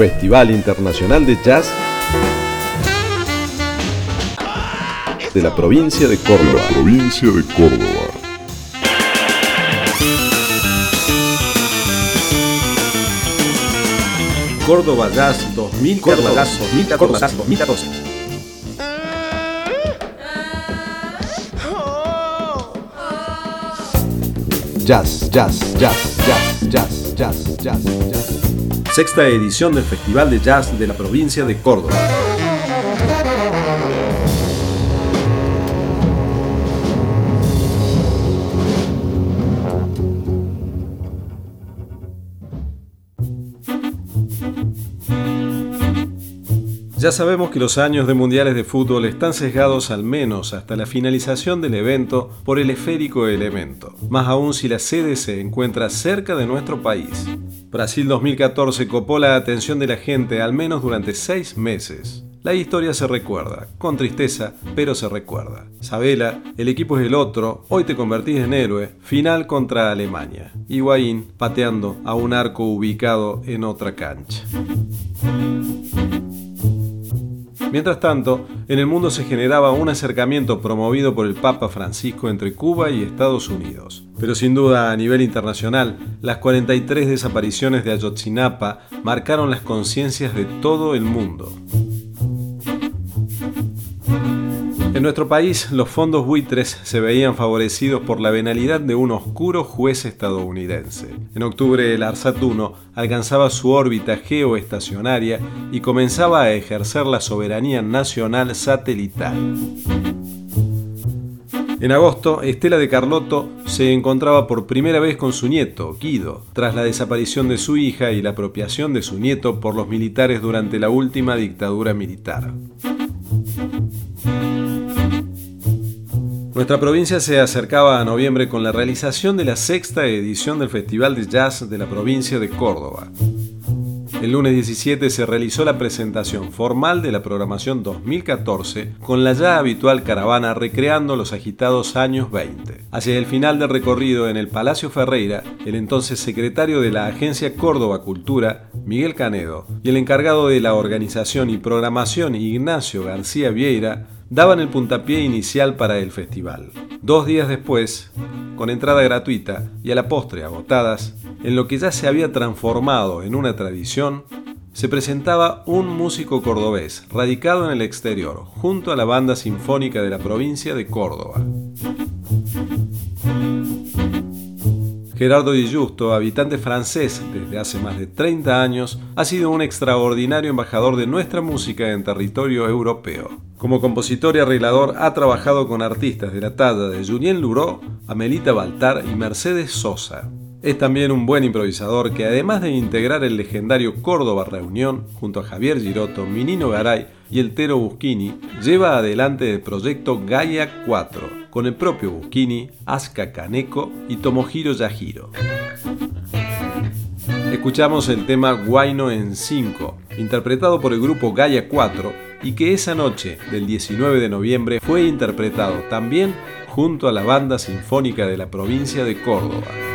Festival Internacional de Jazz de la provincia de Córdoba. provincia de Córdoba. Córdoba Jazz 2014. Córdoba Jazz 2014. Córdoba Jazz 2014. Jazz, jazz, jazz, jazz, jazz, jazz, jazz, jazz. Sexta edición del Festival de Jazz de la provincia de Córdoba. Ya sabemos que los años de mundiales de fútbol están sesgados al menos hasta la finalización del evento por el esférico elemento, más aún si la sede se encuentra cerca de nuestro país. Brasil 2014 copó la atención de la gente al menos durante seis meses. La historia se recuerda, con tristeza, pero se recuerda. Sabela, el equipo es el otro, hoy te convertís en héroe, final contra Alemania. Higuaín pateando a un arco ubicado en otra cancha. Mientras tanto, en el mundo se generaba un acercamiento promovido por el Papa Francisco entre Cuba y Estados Unidos. Pero sin duda a nivel internacional, las 43 desapariciones de Ayotzinapa marcaron las conciencias de todo el mundo. En nuestro país, los fondos buitres se veían favorecidos por la venalidad de un oscuro juez estadounidense. En octubre, el ARSAT 1 alcanzaba su órbita geoestacionaria y comenzaba a ejercer la soberanía nacional satelital. En agosto, Estela de Carlotto se encontraba por primera vez con su nieto, Guido, tras la desaparición de su hija y la apropiación de su nieto por los militares durante la última dictadura militar. Nuestra provincia se acercaba a noviembre con la realización de la sexta edición del Festival de Jazz de la provincia de Córdoba. El lunes 17 se realizó la presentación formal de la programación 2014 con la ya habitual caravana recreando los agitados años 20. Hacia el final del recorrido en el Palacio Ferreira, el entonces secretario de la Agencia Córdoba Cultura, Miguel Canedo, y el encargado de la organización y programación, Ignacio García Vieira, daban el puntapié inicial para el festival. Dos días después, con entrada gratuita y a la postre agotadas, en lo que ya se había transformado en una tradición, se presentaba un músico cordobés radicado en el exterior, junto a la banda sinfónica de la provincia de Córdoba. Gerardo Di Justo, habitante francés desde hace más de 30 años, ha sido un extraordinario embajador de nuestra música en territorio europeo. Como compositor y arreglador ha trabajado con artistas de la talla de Julien Luró, Amelita Baltar y Mercedes Sosa. Es también un buen improvisador que además de integrar el legendario Córdoba Reunión junto a Javier Giroto, Minino Garay y el Tero Busquini, lleva adelante el proyecto Gaia 4, con el propio Busquini, Aska Kaneko y Tomohiro Yahiro. Escuchamos el tema Guayno en 5, interpretado por el grupo Gaia 4 y que esa noche del 19 de noviembre fue interpretado también junto a la Banda Sinfónica de la provincia de Córdoba.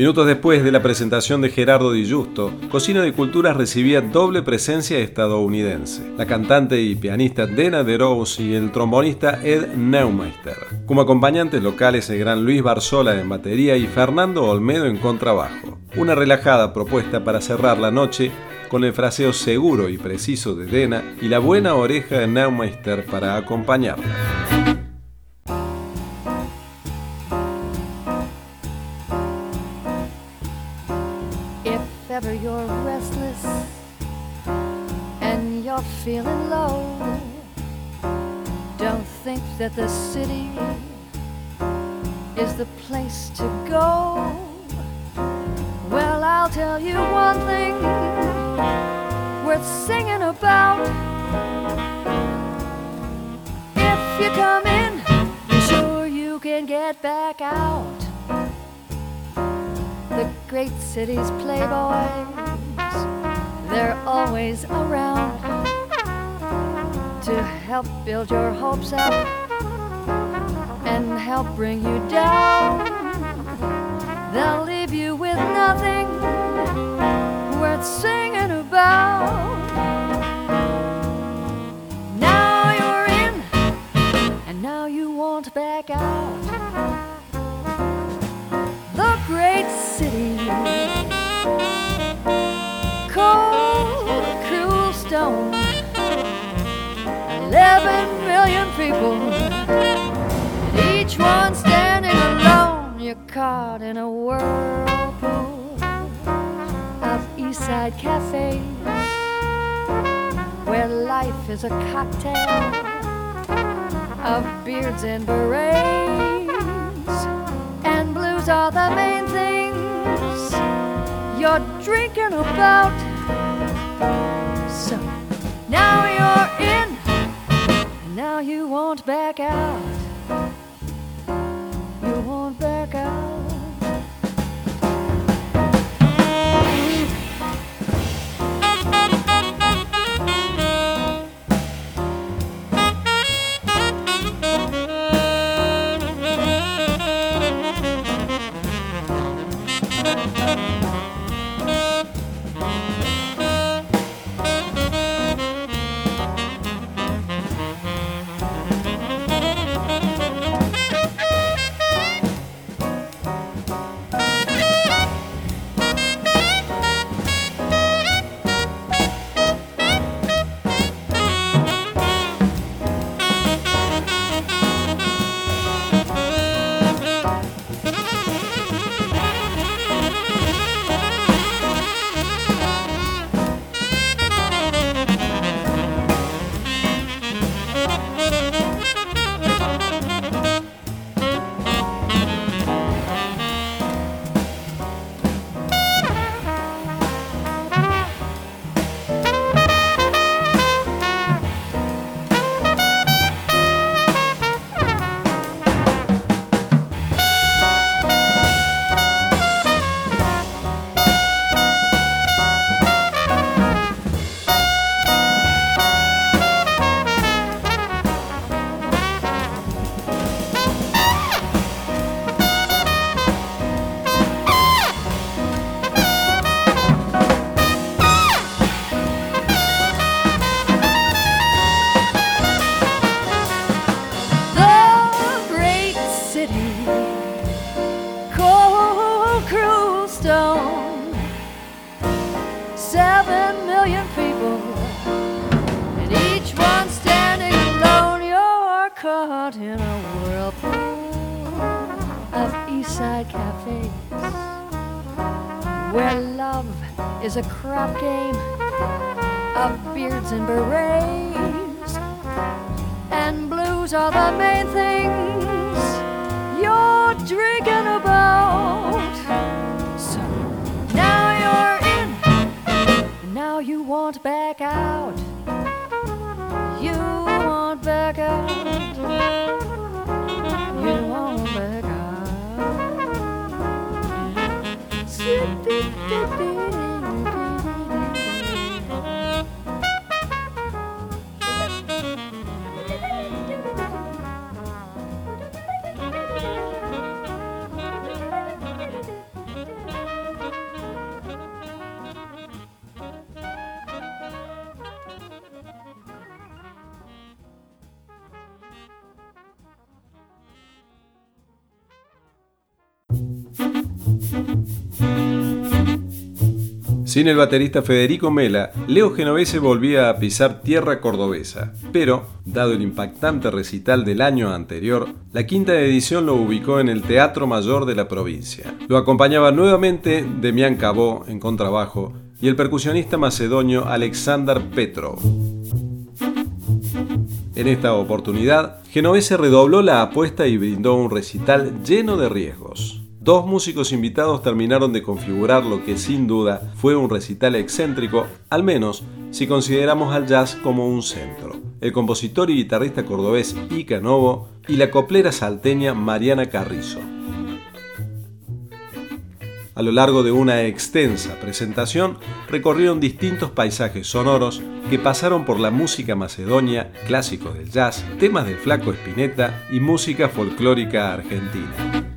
Minutos después de la presentación de Gerardo Di Giusto, Cocina de Culturas recibía doble presencia estadounidense. La cantante y pianista Dena de Rose y el trombonista Ed Neumeister. Como acompañantes locales el gran Luis Barzola en batería y Fernando Olmedo en contrabajo. Una relajada propuesta para cerrar la noche con el fraseo seguro y preciso de Dena y la buena oreja de Neumeister para acompañarla. Feeling low, don't think that the city is the place to go. Well, I'll tell you one thing worth singing about. If you come in, sure you can get back out the great city's playboys. They're always around to help build your hopes up and help bring you down. They'll leave you with nothing worth singing about. Now you're in, and now you won't back out in a whirlpool of East Side cafes where life is a cocktail of beards and berets and blues are the main things you're drinking about. So now you're in, and now you won't back out. You won't back out. is a crap game of beards and berets. And blues are the main things you're drinking about. So now you're in, and now you want back out. You want back out. You want back out. Sin el baterista Federico Mela, Leo Genovese volvía a pisar tierra cordobesa, pero, dado el impactante recital del año anterior, la quinta edición lo ubicó en el Teatro Mayor de la provincia. Lo acompañaba nuevamente Demián Cabó en contrabajo y el percusionista macedonio Alexander Petrov. En esta oportunidad, Genovese redobló la apuesta y brindó un recital lleno de riesgos. Dos músicos invitados terminaron de configurar lo que sin duda fue un recital excéntrico, al menos si consideramos al jazz como un centro. El compositor y guitarrista cordobés Ica Novo y la coplera salteña Mariana Carrizo. A lo largo de una extensa presentación recorrieron distintos paisajes sonoros que pasaron por la música macedonia, clásicos del jazz, temas de Flaco Espineta y música folclórica argentina.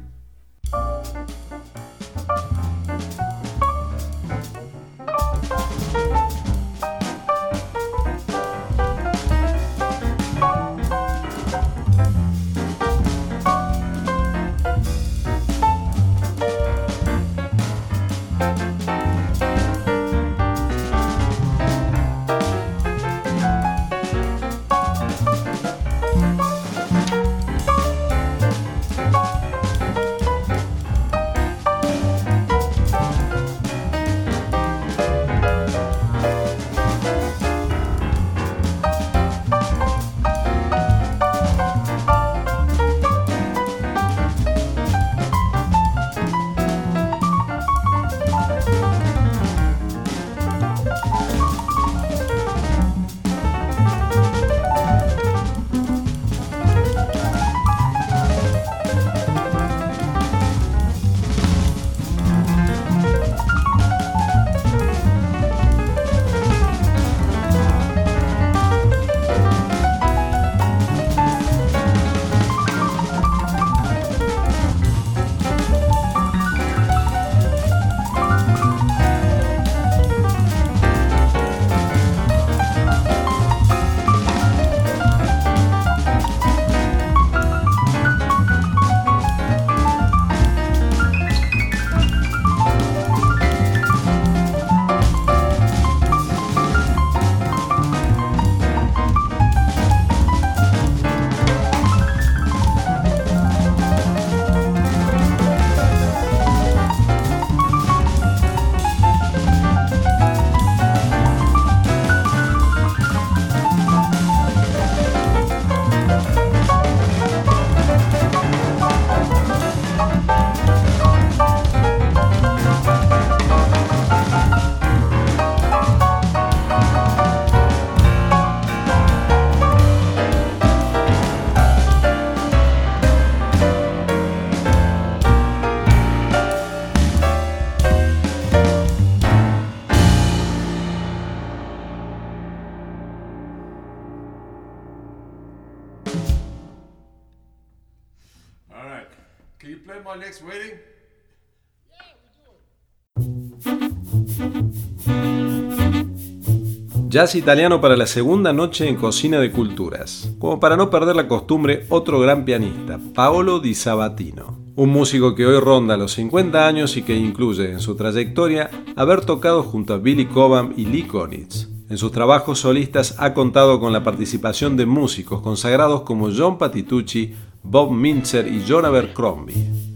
Jazz italiano para la segunda noche en Cocina de Culturas. Como para no perder la costumbre, otro gran pianista, Paolo Di Sabatino. Un músico que hoy ronda los 50 años y que incluye en su trayectoria haber tocado junto a Billy Cobham y Lee Konitz. En sus trabajos solistas ha contado con la participación de músicos consagrados como John Patitucci, Bob Mintzer y John Abercrombie.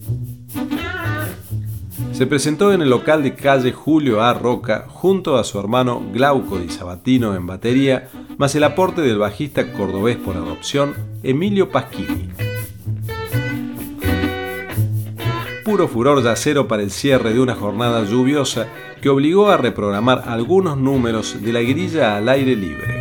Se presentó en el local de calle Julio A. Roca junto a su hermano Glauco Di Sabatino en batería, más el aporte del bajista cordobés por adopción Emilio Paschini. Puro furor yacero para el cierre de una jornada lluviosa que obligó a reprogramar algunos números de la grilla al aire libre.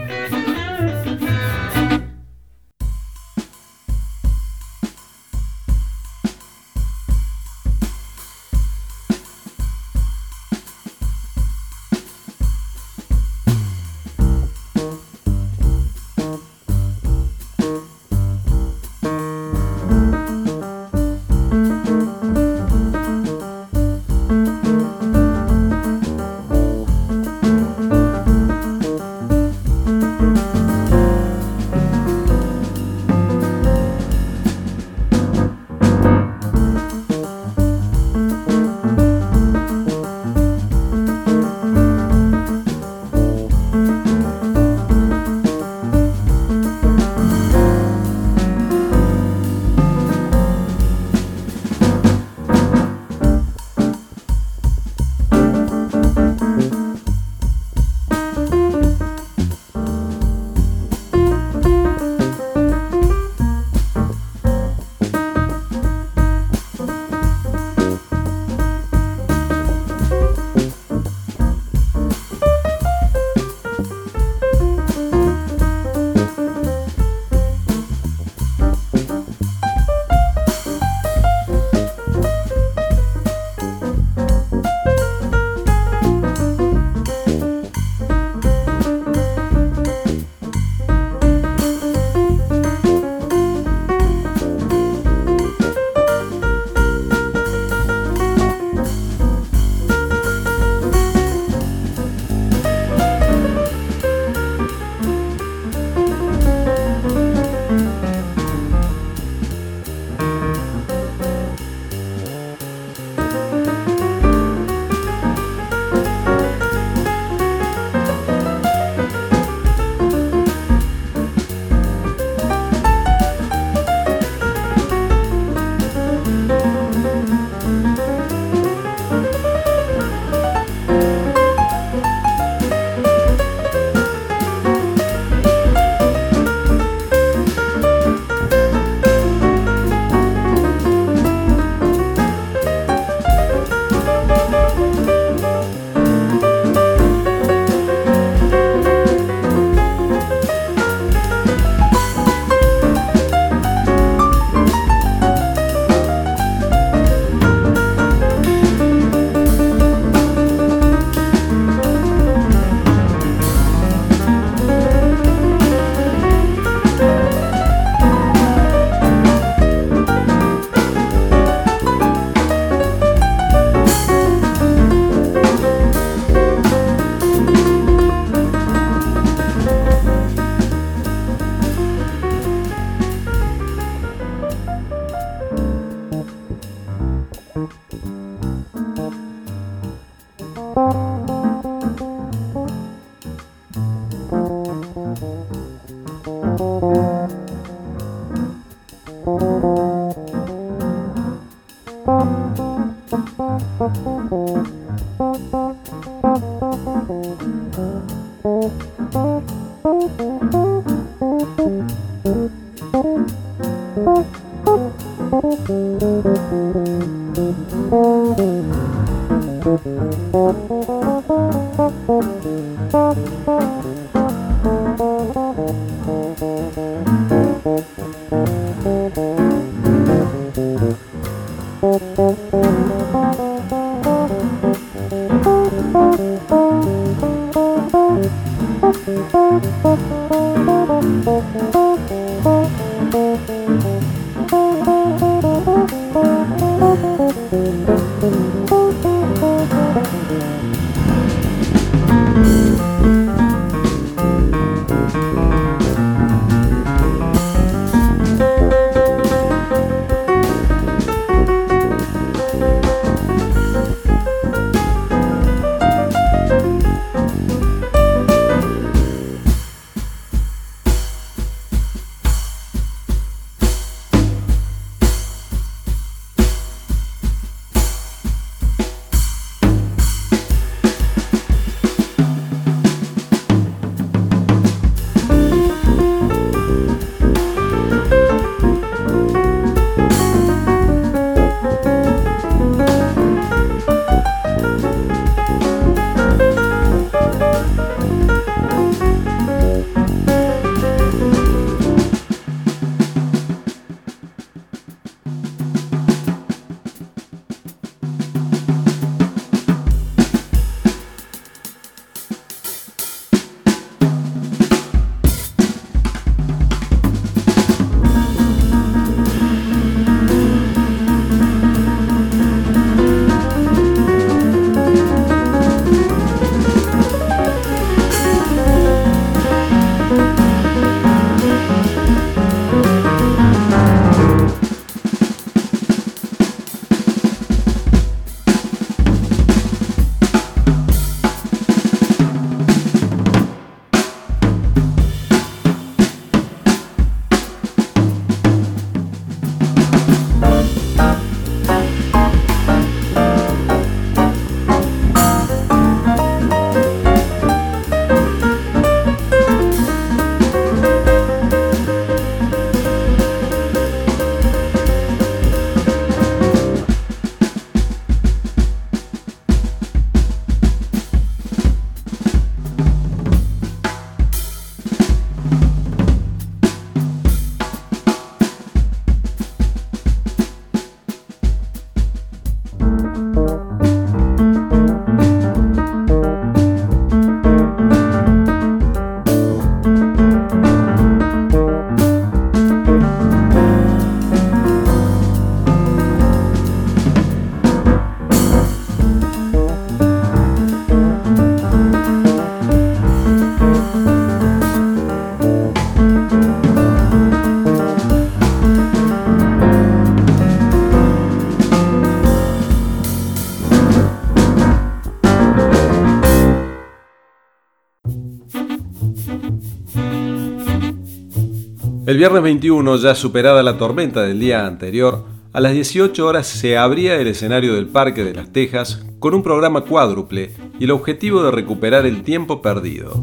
El viernes 21, ya superada la tormenta del día anterior, a las 18 horas se abría el escenario del Parque de las Tejas con un programa cuádruple y el objetivo de recuperar el tiempo perdido.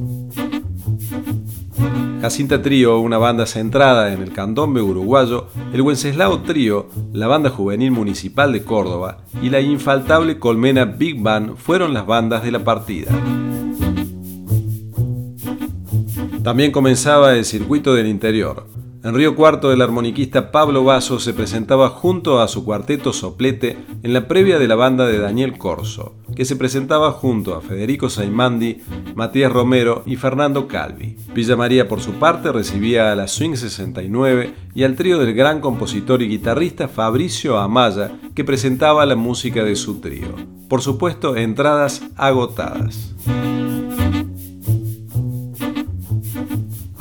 Jacinta Trío, una banda centrada en el candombe uruguayo, el Wenceslao Trío, la banda juvenil municipal de Córdoba y la infaltable Colmena Big Band fueron las bandas de la partida. También comenzaba el circuito del interior. En Río Cuarto el armoniquista Pablo Vaso se presentaba junto a su cuarteto soplete en la previa de la banda de Daniel Corso, que se presentaba junto a Federico Saimandi, Matías Romero y Fernando Calvi. Villa María por su parte recibía a la Swing 69 y al trío del gran compositor y guitarrista Fabricio Amaya, que presentaba la música de su trío. Por supuesto, entradas agotadas.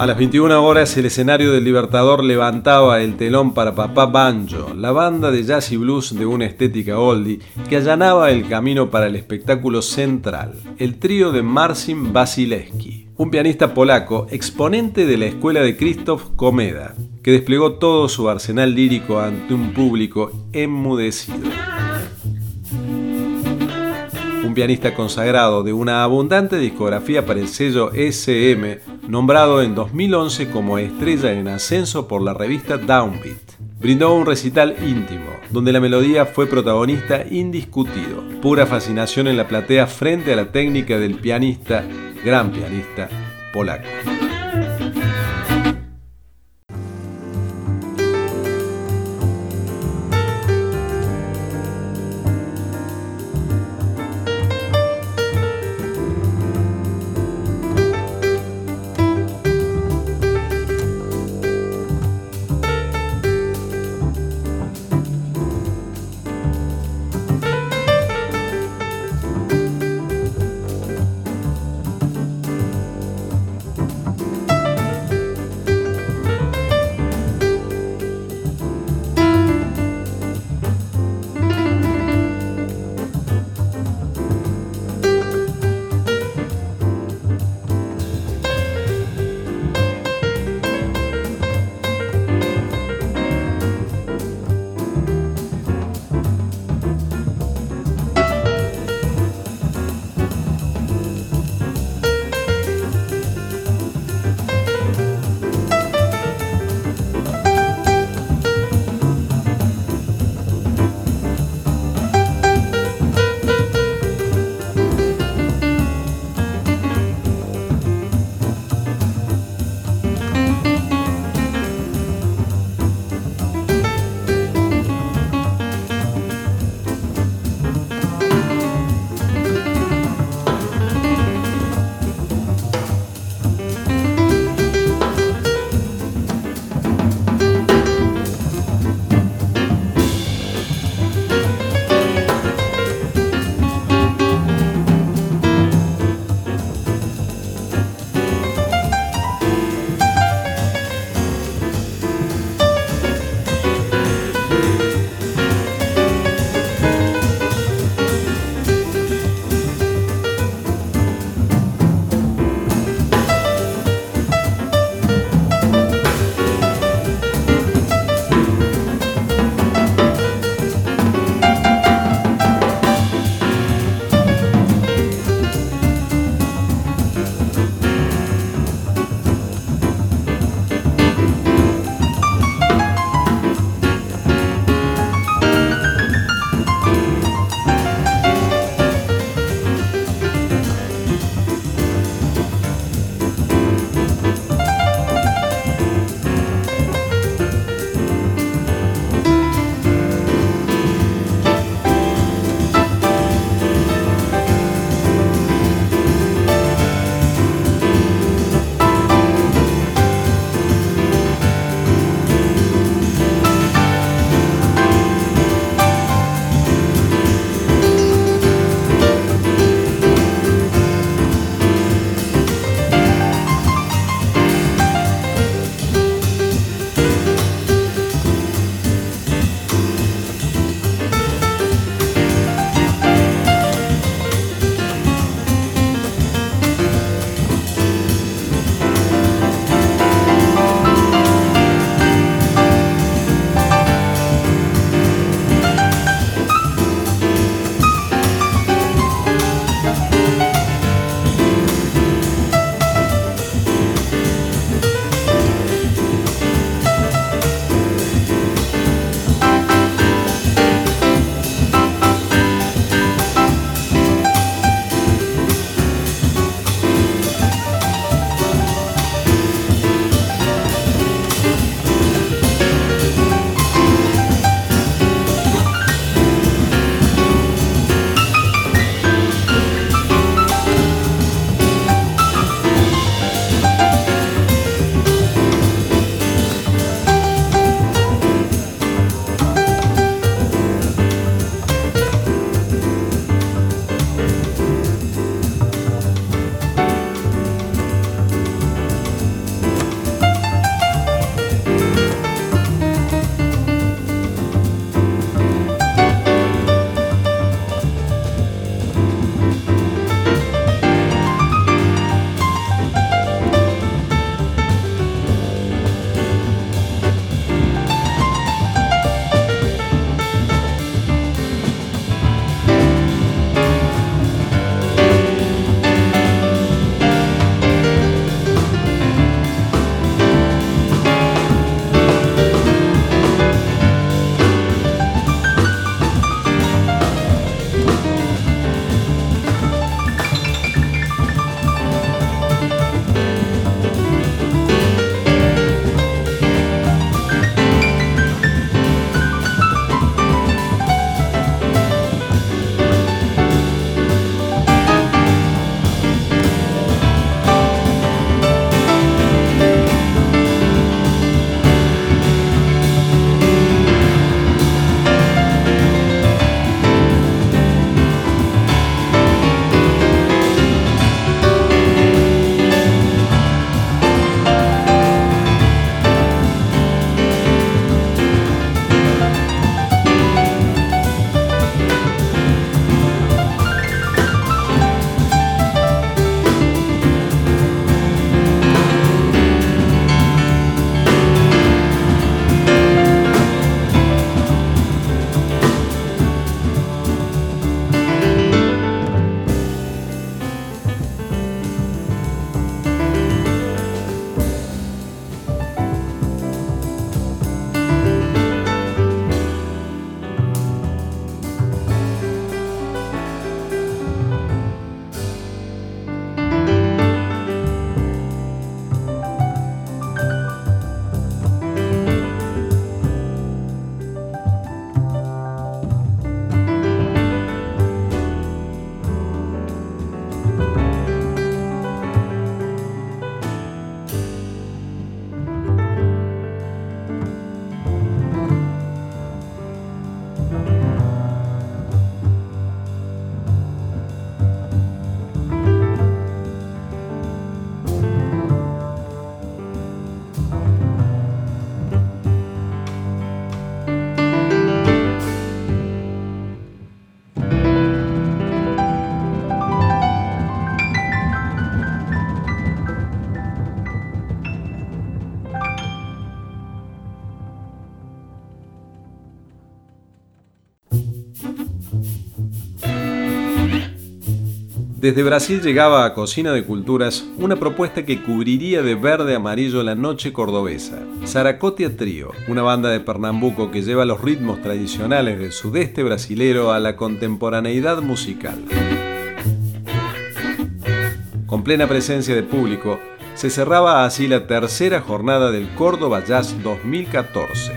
A las 21 horas el escenario del Libertador levantaba el telón para Papá Banjo, la banda de jazz y blues de una estética oldie que allanaba el camino para el espectáculo central, el trío de Marcin Basileski, un pianista polaco exponente de la escuela de Krzysztof Komeda, que desplegó todo su arsenal lírico ante un público enmudecido. Un pianista consagrado de una abundante discografía para el sello SM, nombrado en 2011 como estrella en ascenso por la revista Downbeat. Brindó un recital íntimo, donde la melodía fue protagonista indiscutido. Pura fascinación en la platea frente a la técnica del pianista, gran pianista, polaco. Desde Brasil llegaba a Cocina de Culturas una propuesta que cubriría de verde amarillo la noche cordobesa. Zaracotia Trío, una banda de Pernambuco que lleva los ritmos tradicionales del sudeste brasilero a la contemporaneidad musical. Con plena presencia de público, se cerraba así la tercera jornada del Córdoba Jazz 2014.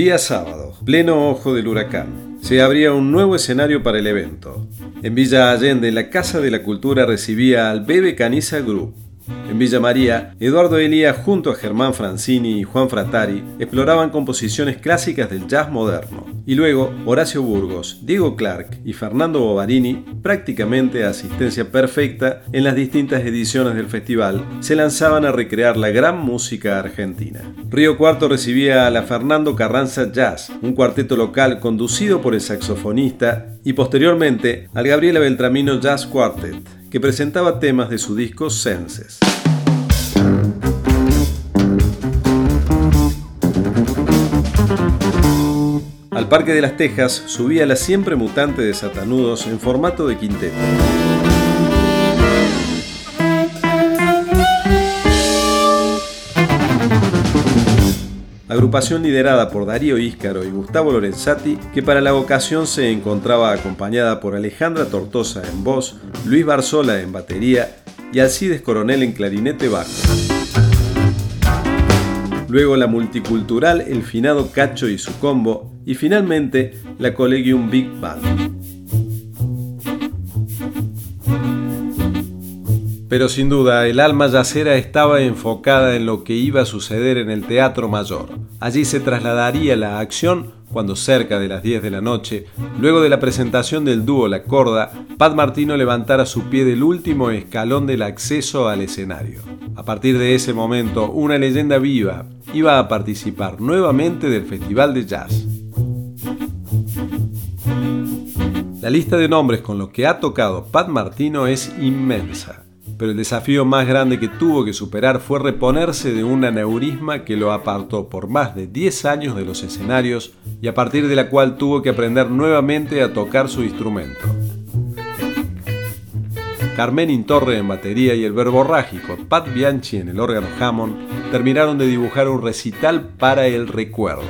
Día sábado, pleno ojo del huracán. se abría un nuevo escenario para el evento. En Villa Allende, la Casa de la Cultura recibía al Bebe Caniza Group, en Villa María, Eduardo Elías junto a Germán Francini y Juan Fratari exploraban composiciones clásicas del jazz moderno. Y luego, Horacio Burgos, Diego Clark y Fernando Bovarini, prácticamente asistencia perfecta en las distintas ediciones del festival, se lanzaban a recrear la gran música argentina. Río Cuarto recibía a la Fernando Carranza Jazz, un cuarteto local conducido por el saxofonista, y posteriormente al Gabriela Beltramino Jazz Quartet que presentaba temas de su disco Senses. Parque de las Tejas subía la siempre mutante de Satanudos en formato de quinteto. agrupación liderada por Darío Íscaro y Gustavo Lorenzati, que para la ocasión se encontraba acompañada por Alejandra Tortosa en voz, Luis Barzola en batería y Alcides Coronel en clarinete bajo. Luego la multicultural El Finado Cacho y su combo, y finalmente la Collegium Big Band. Pero sin duda, el alma yacera estaba enfocada en lo que iba a suceder en el Teatro Mayor. Allí se trasladaría la acción cuando cerca de las 10 de la noche, luego de la presentación del dúo La Corda, Pat Martino levantara su pie del último escalón del acceso al escenario. A partir de ese momento, una leyenda viva iba a participar nuevamente del Festival de Jazz. La lista de nombres con los que ha tocado Pat Martino es inmensa pero el desafío más grande que tuvo que superar fue reponerse de un aneurisma que lo apartó por más de 10 años de los escenarios y a partir de la cual tuvo que aprender nuevamente a tocar su instrumento. Carmen Torre en batería y el verborrágico Pat Bianchi en el órgano Hammond terminaron de dibujar un recital para el recuerdo.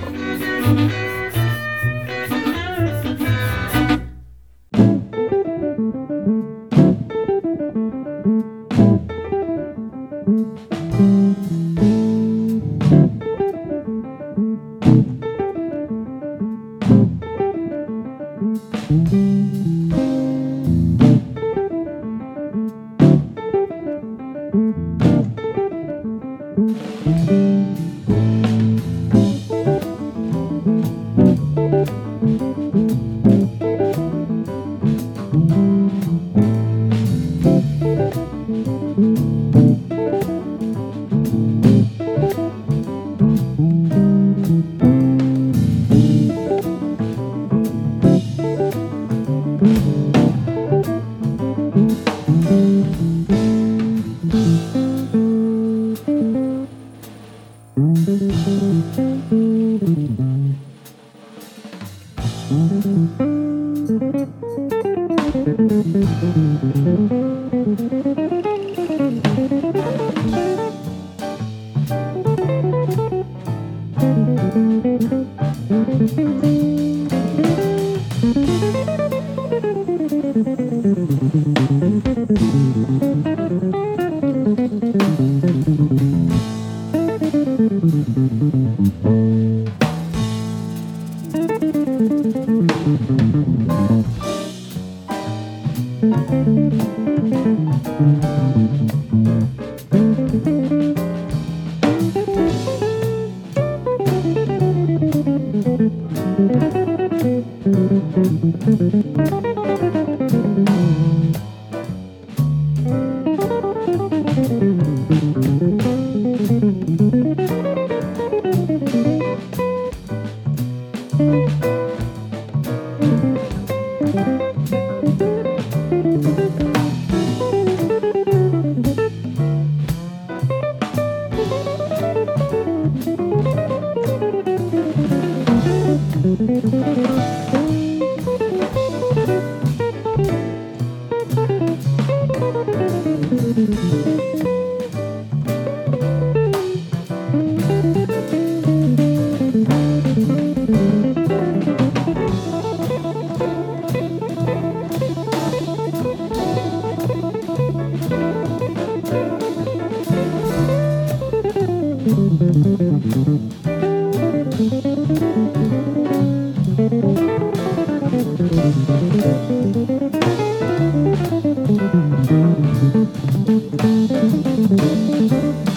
Ooh.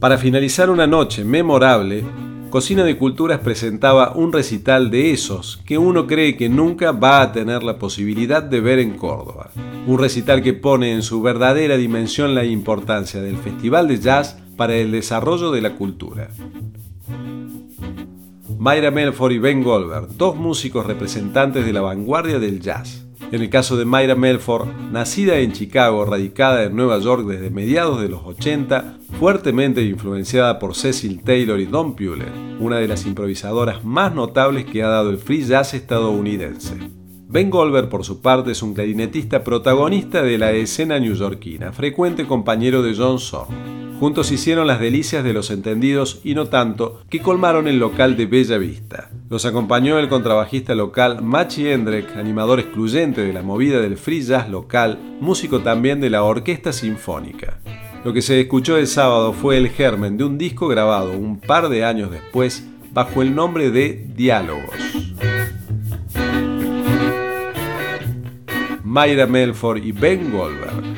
Para finalizar una noche memorable, Cocina de Culturas presentaba un recital de esos que uno cree que nunca va a tener la posibilidad de ver en Córdoba. Un recital que pone en su verdadera dimensión la importancia del Festival de Jazz para el desarrollo de la cultura. Mayra Melford y Ben Goldberg, dos músicos representantes de la vanguardia del jazz. En el caso de Mayra Melford, nacida en Chicago, radicada en Nueva York desde mediados de los 80, fuertemente influenciada por Cecil Taylor y Don Puller, una de las improvisadoras más notables que ha dado el free jazz estadounidense. Ben Goldberg, por su parte, es un clarinetista protagonista de la escena newyorkina, frecuente compañero de John Zorn. Juntos hicieron las delicias de los entendidos y no tanto, que colmaron el local de Bella Vista. Los acompañó el contrabajista local Machi Hendrek, animador excluyente de la movida del free jazz local, músico también de la Orquesta Sinfónica. Lo que se escuchó el sábado fue el germen de un disco grabado un par de años después bajo el nombre de Diálogos. Mayra Melford y Ben Goldberg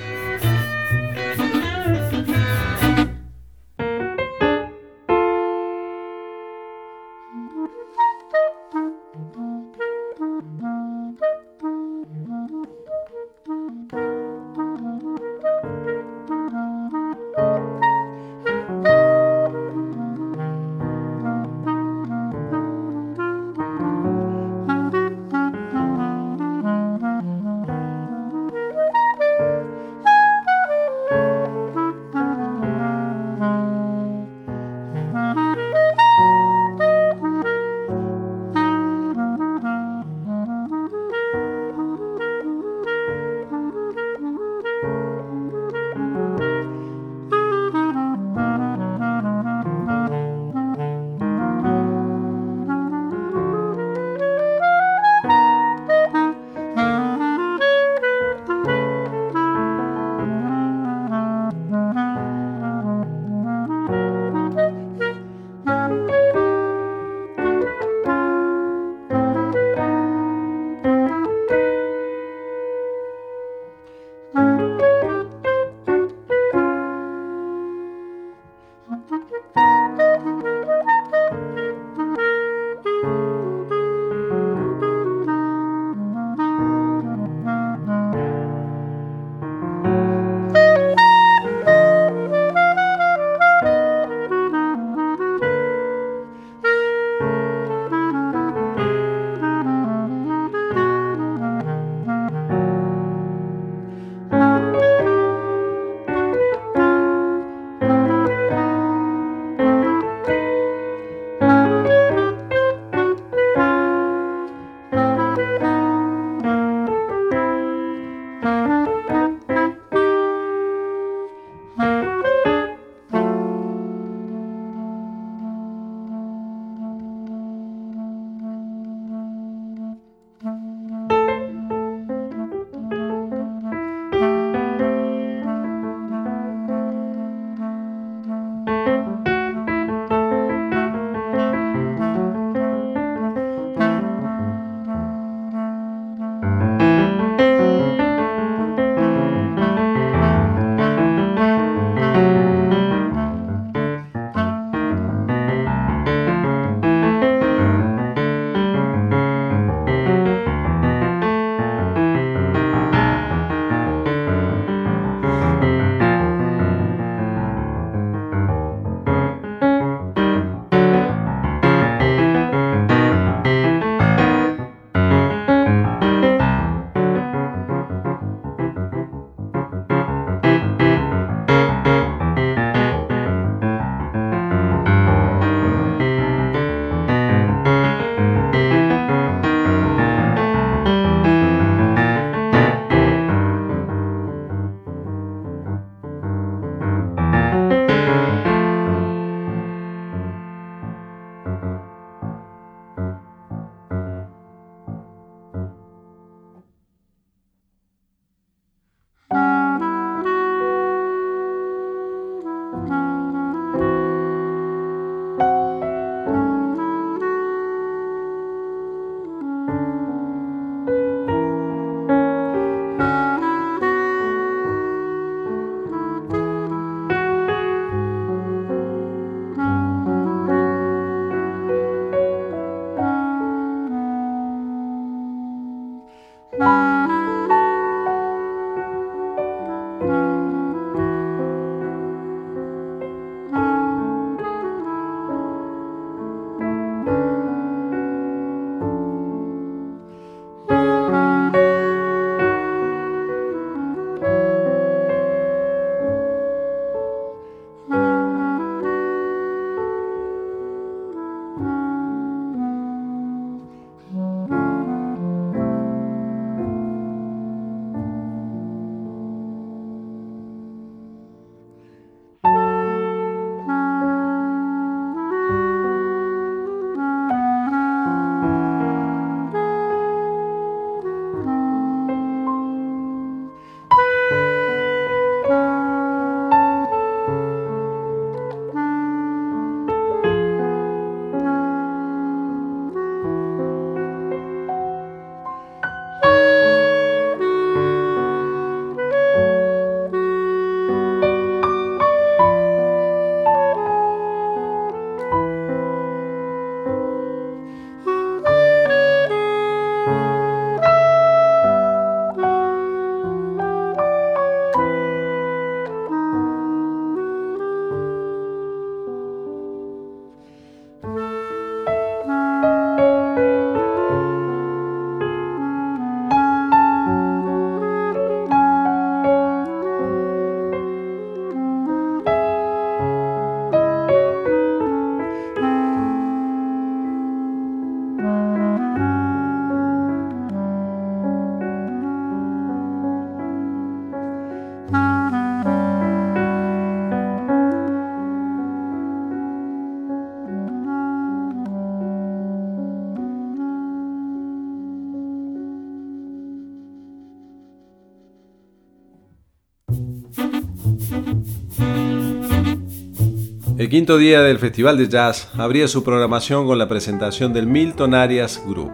quinto día del Festival de Jazz abría su programación con la presentación del Milton Arias Group.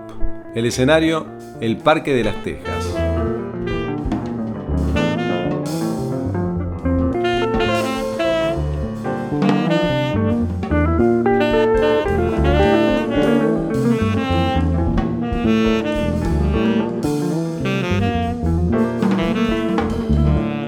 El escenario, el Parque de las Tejas.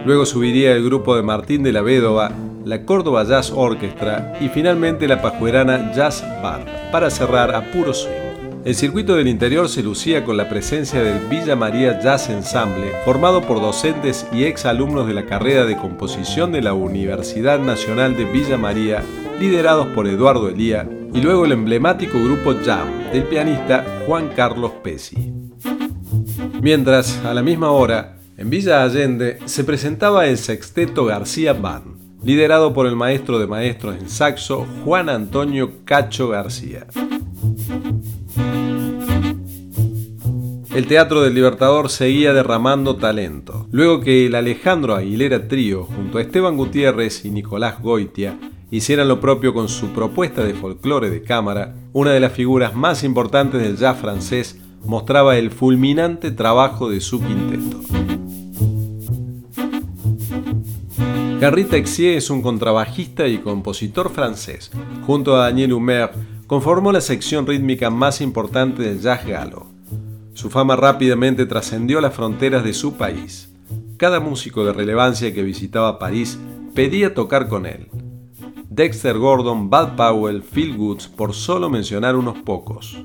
Luego subiría el grupo de Martín de la Védova, la Córdoba Jazz Orchestra y finalmente la Pajuerana Jazz Band, para cerrar a puro swing. El circuito del interior se lucía con la presencia del Villa María Jazz Ensemble, formado por docentes y ex alumnos de la carrera de composición de la Universidad Nacional de Villa María, liderados por Eduardo Elía, y luego el emblemático grupo Jam del pianista Juan Carlos Pesi. Mientras, a la misma hora, en Villa Allende se presentaba el sexteto García Band, liderado por el maestro de maestros en saxo Juan Antonio Cacho García. El Teatro del Libertador seguía derramando talento, luego que el Alejandro Aguilera Trío, junto a Esteban Gutiérrez y Nicolás Goitia, hicieran lo propio con su propuesta de folclore de cámara, una de las figuras más importantes del jazz francés mostraba el fulminante trabajo de su quinteto. Henri Texier es un contrabajista y compositor francés. Junto a Daniel Humer, conformó la sección rítmica más importante del jazz galo. Su fama rápidamente trascendió las fronteras de su país. Cada músico de relevancia que visitaba París pedía tocar con él. Dexter Gordon, Bud Powell, Phil Goods, por solo mencionar unos pocos.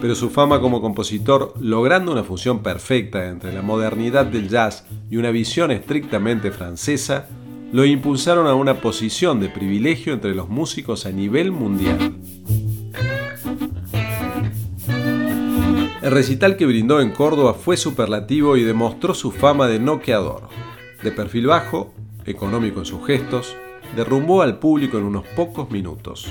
Pero su fama como compositor, logrando una fusión perfecta entre la modernidad del jazz y una visión estrictamente francesa, lo impulsaron a una posición de privilegio entre los músicos a nivel mundial. El recital que brindó en Córdoba fue superlativo y demostró su fama de noqueador. De perfil bajo, económico en sus gestos, derrumbó al público en unos pocos minutos.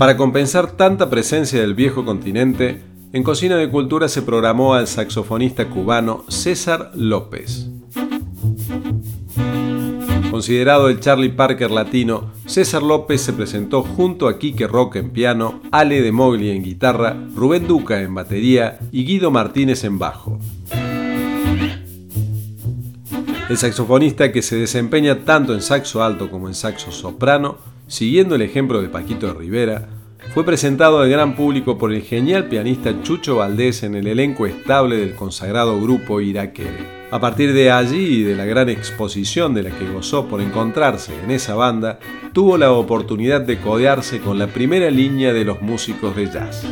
Para compensar tanta presencia del viejo continente, en Cocina de Cultura se programó al saxofonista cubano César López. Considerado el Charlie Parker latino, César López se presentó junto a Quique Roque en piano, Ale de Mogli en guitarra, Rubén Duca en batería y Guido Martínez en bajo. El saxofonista que se desempeña tanto en saxo alto como en saxo soprano, siguiendo el ejemplo de Paquito Rivera, fue presentado al gran público por el genial pianista Chucho Valdés en el elenco estable del consagrado grupo Iraquere. A partir de allí y de la gran exposición de la que gozó por encontrarse en esa banda, tuvo la oportunidad de codearse con la primera línea de los músicos de jazz.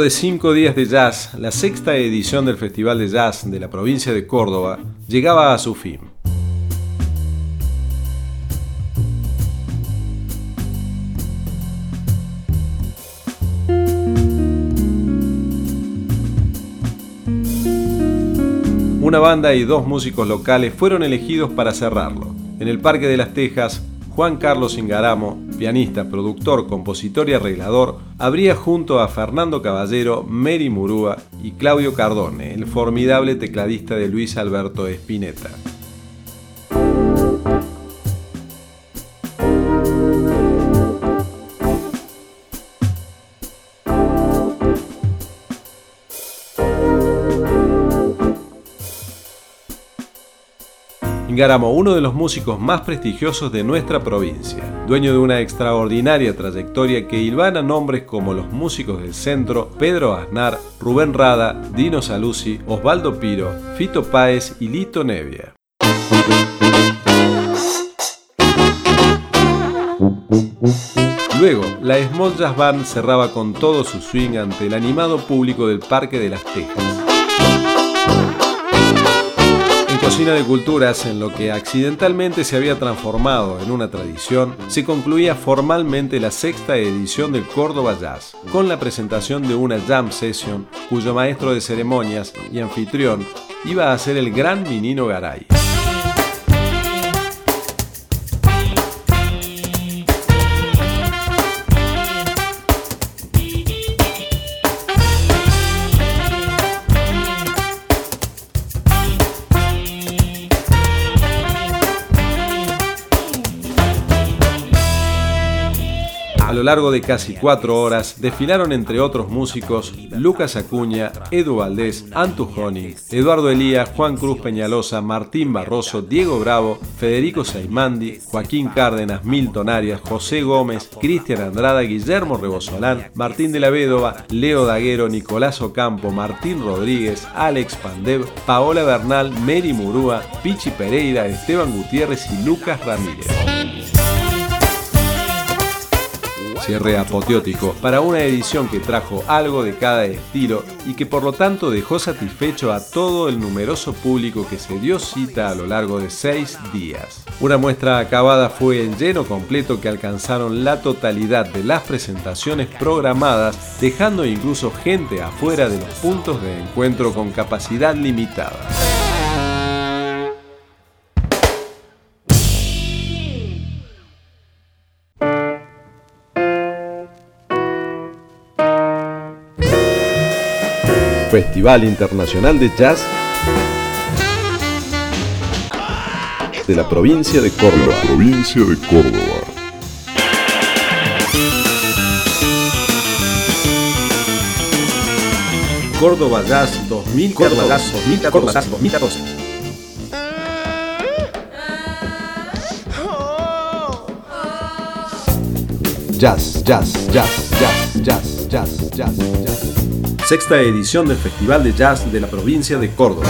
De cinco días de jazz, la sexta edición del Festival de Jazz de la provincia de Córdoba llegaba a su fin. Una banda y dos músicos locales fueron elegidos para cerrarlo. En el Parque de las Tejas, Juan Carlos Ingaramo, pianista, productor, compositor y arreglador, habría junto a Fernando Caballero, Mary Murúa y Claudio Cardone, el formidable tecladista de Luis Alberto Spinetta. Ingaramo, uno de los músicos más prestigiosos de nuestra provincia, dueño de una extraordinaria trayectoria que hilvana nombres como los músicos del centro, Pedro Aznar, Rubén Rada, Dino Saluzzi, Osvaldo Piro, Fito Páez y Lito Nevia. Luego, la Small Jazz Band cerraba con todo su swing ante el animado público del Parque de las Tejas. Cocina de Culturas, en lo que accidentalmente se había transformado en una tradición, se concluía formalmente la sexta edición del Córdoba Jazz, con la presentación de una jam session cuyo maestro de ceremonias y anfitrión iba a ser el gran Minino Garay. Lo largo de casi cuatro horas desfilaron entre otros músicos Lucas Acuña, Edu Valdés, Antu Joni, Eduardo Elías, Juan Cruz Peñalosa, Martín Barroso, Diego Bravo, Federico Saimandi, Joaquín Cárdenas, Milton Arias, José Gómez, Cristian Andrada, Guillermo Rebosolán, Martín de la Védova, Leo Daguero, Nicolás Ocampo, Martín Rodríguez, Alex Pandev, Paola Bernal, Mary Murúa, Pichi Pereira, Esteban Gutiérrez y Lucas Ramírez cierre apoteótico para una edición que trajo algo de cada estilo y que por lo tanto dejó satisfecho a todo el numeroso público que se dio cita a lo largo de seis días. Una muestra acabada fue el lleno completo que alcanzaron la totalidad de las presentaciones programadas, dejando incluso gente afuera de los puntos de encuentro con capacidad limitada. Festival Internacional de Jazz de la provincia de Córdoba. Provincia de Córdoba. Córdoba Jazz 2014. Córdoba Jazz 2014. Córdoba Jazz 2014. Jazz, jazz, jazz, jazz, jazz, jazz, jazz, jazz. Sexta edición del Festival de Jazz de la provincia de Córdoba.